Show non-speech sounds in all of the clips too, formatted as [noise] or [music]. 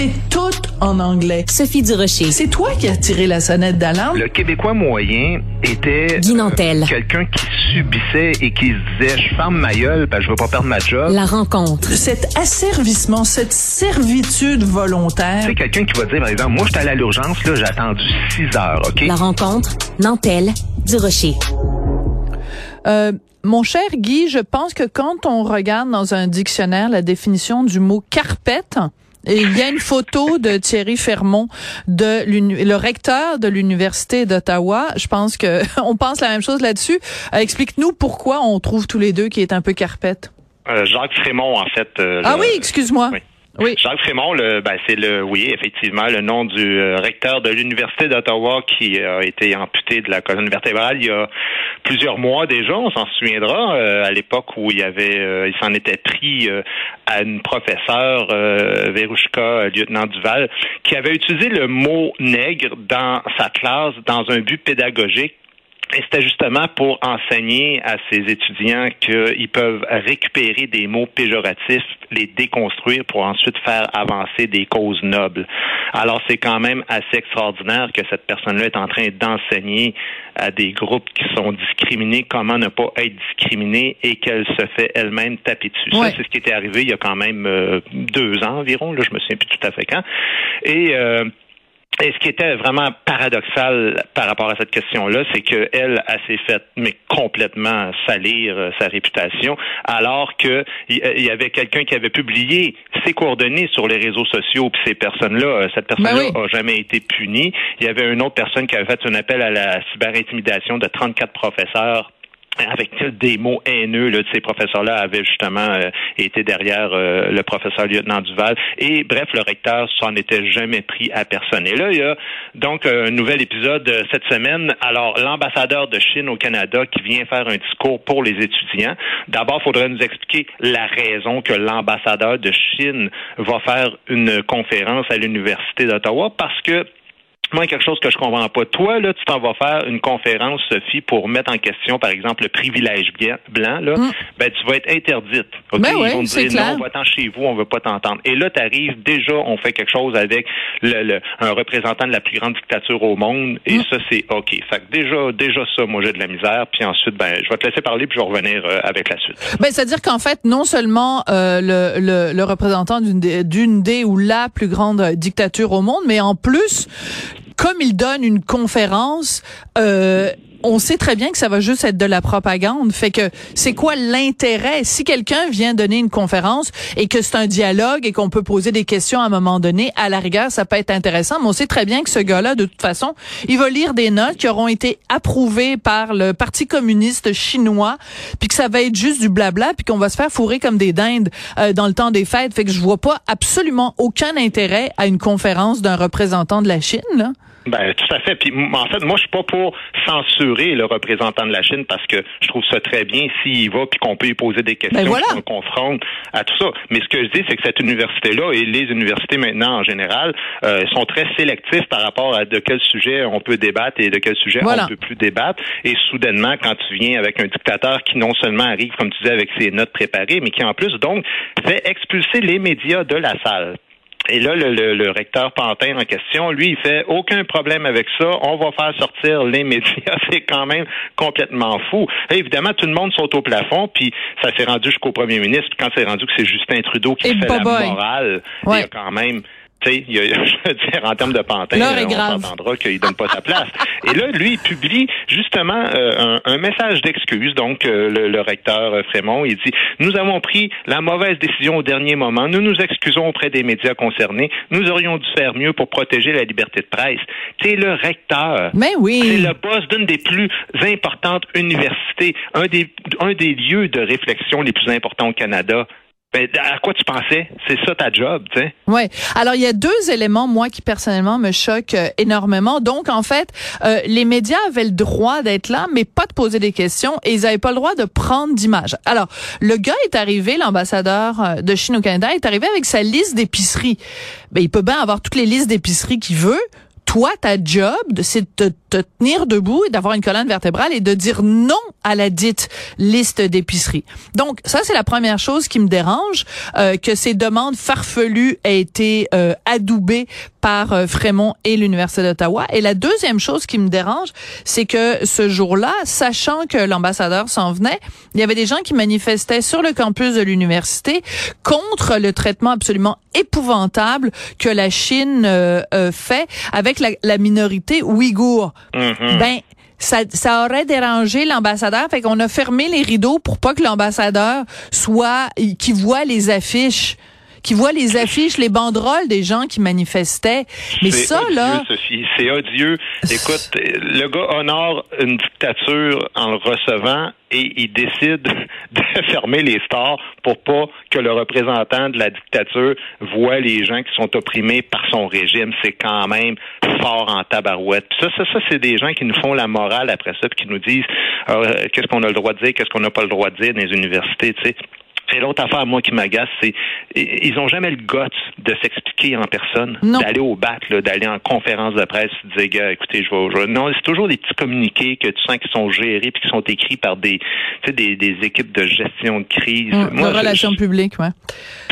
C'est tout en anglais. Sophie Durocher. C'est toi qui as tiré la sonnette d'alarme? Le Québécois moyen était Guy Nantel. euh, quelqu'un qui subissait et qui se disait je ferme ma gueule parce que je veux pas perdre ma job. La rencontre. Cet asservissement, cette servitude volontaire. C'est quelqu'un qui va dire par exemple moi j'étais allé à l'urgence là, j'ai attendu 6 heures, OK? La rencontre. Nantel. Durocher. Euh, mon cher Guy, je pense que quand on regarde dans un dictionnaire la définition du mot carpette, et il y a une photo de Thierry Fermont, de le recteur de l'université d'Ottawa. Je pense que [laughs] on pense la même chose là-dessus. Euh, Explique-nous pourquoi on trouve tous les deux qui est un peu carpette. Euh, Jacques Frémont, en fait. euh, Ah le- oui, excuse-moi. Oui. Oui. Jacques Frémont, le, ben, c'est le, oui, effectivement, le nom du euh, recteur de l'Université d'Ottawa qui a été amputé de la colonne vertébrale il y a plusieurs mois déjà, on s'en souviendra, euh, à l'époque où il avait, euh, il s'en était pris euh, à une professeure, euh, Verouchka, lieutenant Duval, qui avait utilisé le mot nègre dans sa classe dans un but pédagogique et c'était justement pour enseigner à ces étudiants qu'ils peuvent récupérer des mots péjoratifs, les déconstruire pour ensuite faire avancer des causes nobles. Alors c'est quand même assez extraordinaire que cette personne-là est en train d'enseigner à des groupes qui sont discriminés comment ne pas être discriminés et qu'elle se fait elle-même taper dessus. Ouais. Ça, c'est ce qui était arrivé il y a quand même euh, deux ans environ, là, je me souviens plus tout à fait quand. Et euh, et ce qui était vraiment paradoxal par rapport à cette question-là, c'est qu'elle, elle s'est faite, mais complètement salir euh, sa réputation, alors que il il y avait quelqu'un qui avait publié ses coordonnées sur les réseaux sociaux, puis ces personnes-là, euh, cette personne-là Ben a jamais été punie. Il y avait une autre personne qui avait fait un appel à la cyberintimidation de 34 professeurs avec des mots haineux là, ces professeurs-là avaient justement euh, été derrière euh, le professeur lieutenant Duval. Et bref, le recteur s'en était jamais pris à personne. Et là, il y a donc un nouvel épisode euh, cette semaine. Alors, l'ambassadeur de Chine au Canada qui vient faire un discours pour les étudiants. D'abord, il faudrait nous expliquer la raison que l'ambassadeur de Chine va faire une conférence à l'Université d'Ottawa parce que moi, quelque chose que je comprends pas. Toi, là, tu t'en vas faire une conférence, Sophie, pour mettre en question, par exemple, le privilège blanc, là. Ben, tu vas être interdite. OK? Ben ouais, Ils vont te dire, clair. non, va-t'en chez vous, on veut pas t'entendre. Et là, tu arrives, déjà, on fait quelque chose avec le, le- un représentant de la plus grande dictature au monde, et ça, c'est OK. Fait que déjà, déjà ça, moi, j'ai de la misère, puis ensuite, ben, je vais te laisser parler, puis je vais revenir euh, avec la suite. Ben, c'est-à-dire qu'en fait, non seulement euh, le, le, le représentant d'une des, d'une des ou la plus grande dictature au monde, mais en plus, comme il donne une conférence, euh, on sait très bien que ça va juste être de la propagande. Fait que c'est quoi l'intérêt? Si quelqu'un vient donner une conférence et que c'est un dialogue et qu'on peut poser des questions à un moment donné, à la rigueur, ça peut être intéressant. Mais on sait très bien que ce gars-là, de toute façon, il va lire des notes qui auront été approuvées par le Parti communiste chinois, puis que ça va être juste du blabla, puis qu'on va se faire fourrer comme des dindes euh, dans le temps des fêtes. Fait que je vois pas absolument aucun intérêt à une conférence d'un représentant de la Chine. Là. Ben, tout à fait. Puis, en fait, moi, je suis pas pour censurer le représentant de la Chine parce que je trouve ça très bien s'il y va puis qu'on peut lui poser des questions, Ben voilà. qu'on confronte à tout ça. Mais ce que je dis, c'est que cette université-là et les universités maintenant en général euh, sont très sélectifs par rapport à de quel sujet on peut débattre et de quel sujet Voilà. on ne peut plus débattre. Et soudainement, quand tu viens avec un dictateur qui non seulement arrive, comme tu disais, avec ses notes préparées, mais qui en plus donc fait expulser les médias de la salle. Et là, le, le- le recteur Pantin en question, lui, il fait aucun problème avec ça. On va faire sortir les [laughs] médias. C'est quand même complètement fou. Et évidemment, tout le monde saute au plafond, puis ça s'est rendu jusqu'au premier ministre. Puis quand c'est rendu que c'est Justin Trudeau qui Et fait la morale, il y a quand même... Tu sais, il y a- [laughs] je veux dire, en termes de Pantin, on s'entendra qu'il donne pas sa place. Et là, lui, il publie justement euh, un, un message d'excuse. Donc, euh, le, le recteur euh, Frémont, il dit Nous avons pris la mauvaise décision au dernier moment. Nous nous excusons auprès des médias concernés. Nous aurions dû faire mieux pour protéger la liberté de presse. C'est le recteur. Mais oui. C'est le boss d'une des plus importantes universités, un des, un des lieux de réflexion les plus importants au Canada. Ben, à quoi tu pensais? C'est ça ta job, tu sais? Ouais. Alors il y a deux éléments moi qui personnellement me choquent euh, énormément. Donc en fait, euh, les médias avaient le droit d'être là, mais pas de poser des questions et ils avaient pas le droit de prendre d'image. Alors le gars est arrivé, l'ambassadeur euh, de Chine au Canada est arrivé avec sa liste d'épiceries. Ben il peut bien avoir toutes les listes d'épiceries qu'il veut. toi, ta job, c'est de te tenir debout et d'avoir une colonne vertébrale et de dire non à la dite liste d'épicerie. Donc, ça, c'est la première chose qui me dérange, euh, que ces demandes farfelues aient été euh, adoubées par euh, Frémont et l'Université d'Ottawa. Et la deuxième chose qui me dérange, c'est que ce jour-là, sachant que l'ambassadeur s'en venait, il y avait des gens qui manifestaient sur le campus de l'université contre le traitement absolument épouvantable que la Chine euh, euh, fait avec la, la minorité ouïghour. Mhm. Ben, ça, ça aurait dérangé l'ambassadeur, fait qu'on a fermé les rideaux pour pas que l'ambassadeur soit qui voit les affiches qui voit les affiches, les banderoles des gens qui manifestaient. Mais ça, odieux, là, Sophie, c'est odieux. Écoute, le gars honore une dictature en le recevant et il décide [laughs] de fermer les stores pour pas que le représentant de la dictature voit les gens qui sont opprimés par son régime. C'est quand même fort en tabarouette. Puis ça, ça, ça, c'est des gens qui nous font la morale après ça, puis qui nous disent euh, qu'est-ce qu'on a le droit de dire, qu'est-ce qu'on n'a pas le droit de dire dans les universités, tu sais. Et l'autre affaire, moi, qui m'agace, c'est ils ont jamais le guts de s'expliquer en personne, d'aller au là, d'aller en conférence de presse, de dire, gars, écoutez, je vais, je Non, c'est toujours des petits communiqués que tu sens qui sont gérés puis qui sont écrits par des, tu sais, des, des équipes de gestion de crise. Moi, de je- relations publiques, ouais.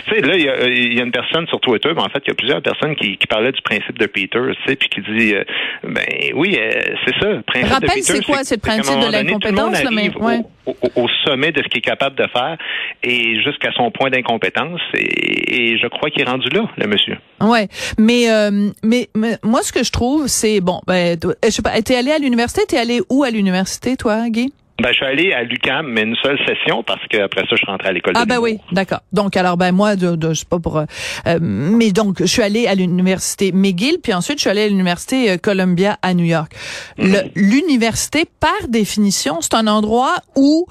tu sais, là, il y, a, il y a une personne sur Twitter, mais en fait, il y a plusieurs personnes qui, qui parlaient du principe de Peter, tu sais, puis qui dit, euh, ben oui, euh, c'est ça, le principe de Peter. c'est quoi, c'est le principe de l'incompétence, mais- ouais. au, au- au sommet de ce qu'il est capable de faire et jusqu'à son point d'incompétence. Et, et je crois qu'il est rendu là, le monsieur. Ouais, mais, euh, mais moi ce que je trouve c'est bon ben je sais pas t'es allé à l'université t'es allé où à l'université toi Guy? Ben, je suis allé à l'UCAM, mais une seule session parce qu'après ça, je suis rentré à l'école de Ah ben oui, d'accord. Donc alors ben moi de, de je sais pas pour euh, euh, mais donc je suis allée à l'université McGill puis ensuite je suis allée à l'université euh, Columbia à New York. Le- L'université par définition, c'est un endroit où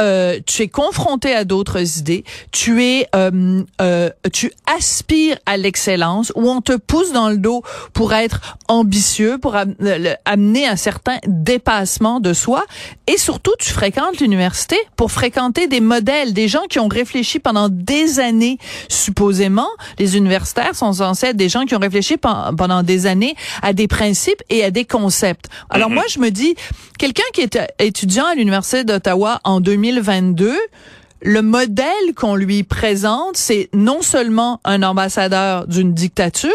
euh, tu es confronté à d'autres idées, tu es euh, euh, tu aspires à l'excellence où on te pousse dans le dos pour être ambitieux, pour amener un certain dépassement de soi et surtout tu fréquentes l'université pour fréquenter des modèles, des gens qui ont réfléchi pendant des années supposément. Les universitaires sont censés être des gens qui ont réfléchi pen- pendant des années à des principes et à des concepts. Alors moi je me dis quelqu'un qui est étudiant à l'université d'Ottawa en 2022 le modèle qu'on lui présente, c'est non seulement un ambassadeur d'une dictature,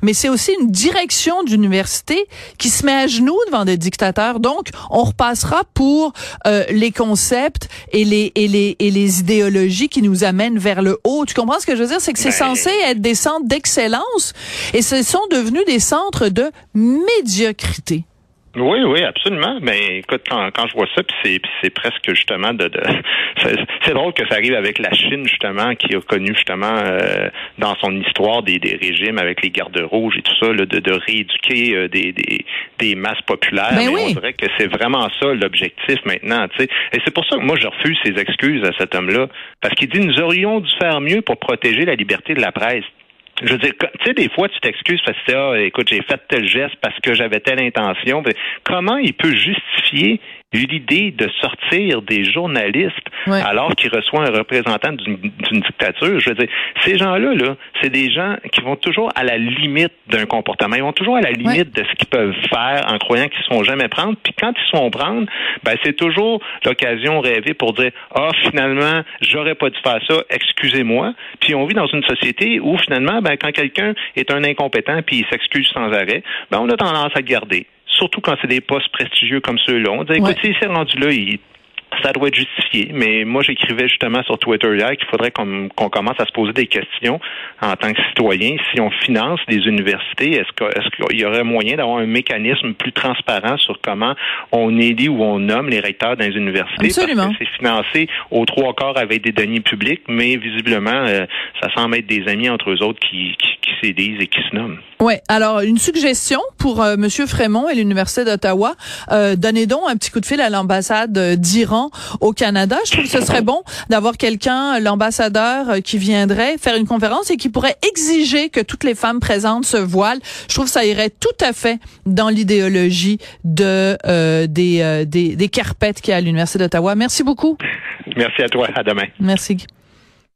mais c'est aussi une direction d'université qui se met à genoux devant des dictateurs. Donc, on repassera pour euh, les concepts et les et les et les idéologies qui nous amènent vers le haut. Tu comprends ce que je veux dire? C'est que c'est Ben- censé être des centres d'excellence et ce sont devenus des centres de médiocrité. Oui, oui, absolument. Mais écoute, quand, quand je vois ça, puis c'est, c'est presque justement de, de [laughs] c'est, drôle que ça arrive avec la Chine justement, qui a connu justement euh, dans son histoire des, des régimes avec les gardes rouges et tout ça, là, de, de rééduquer euh, des, des, des masses populaires. Ben Mais oui. on dirait que c'est vraiment ça l'objectif maintenant, tu sais. Et c'est pour ça que moi je refuse ses excuses à cet homme-là, parce qu'il dit nous aurions dû faire mieux pour protéger la liberté de la presse. Je veux dire, tu sais, des fois, tu t'excuses parce que, ah, écoute, j'ai fait tel geste parce que j'avais telle intention. Comment il peut justifier l'idée de sortir des journalistes Ouais. alors qu'il reçoit un représentant d'une dictature? Je veux dire, ces gens-là, là, c'est des gens qui vont toujours à la limite d'un comportement. Ils vont toujours à la limite de ce qu'ils peuvent faire en croyant qu'ils ne sont jamais prendre. Puis quand ils se font prendre, ben, c'est toujours l'occasion rêvée pour dire, ah, finalement, j'aurais pas dû faire ça, excusez-moi. Puis on vit dans une société où finalement, ben, quand quelqu'un est un incompétent puis il s'excuse sans arrêt, ben, on a tendance à le garder. Surtout quand c'est des postes prestigieux comme ceux-là. On dit, écoute, s'il s'est rendu là, il ça doit être justifié. Mais moi, j'écrivais justement sur Twitter hier qu'il faudrait qu'on commence à se poser des questions en tant que citoyen. Si on finance des universités, est-ce qu'il y aurait moyen d'avoir un mécanisme plus transparent sur comment on élit ou on nomme les recteurs dans les universités? Absolument. Parce que c'est financé aux trois quarts avec des deniers publics, mais visiblement, euh, ça semble être des amis entre eux autres qui, qui, qui s'élisent et qui se nomment. Ouais. Alors une suggestion pour euh, Monsieur Frémont et l'université d'Ottawa, euh, donnez donc un petit coup de fil à l'ambassade euh, d'Iran au Canada. Je trouve que ce serait bon d'avoir quelqu'un, euh, l'ambassadeur, euh, qui viendrait faire une conférence et qui pourrait exiger que toutes les femmes présentes se voilent. Je trouve que ça irait tout à fait dans l'idéologie de euh, des, euh, des des carpettes qu'il y a à l'université d'Ottawa. Merci beaucoup. Merci à toi. À demain. Merci.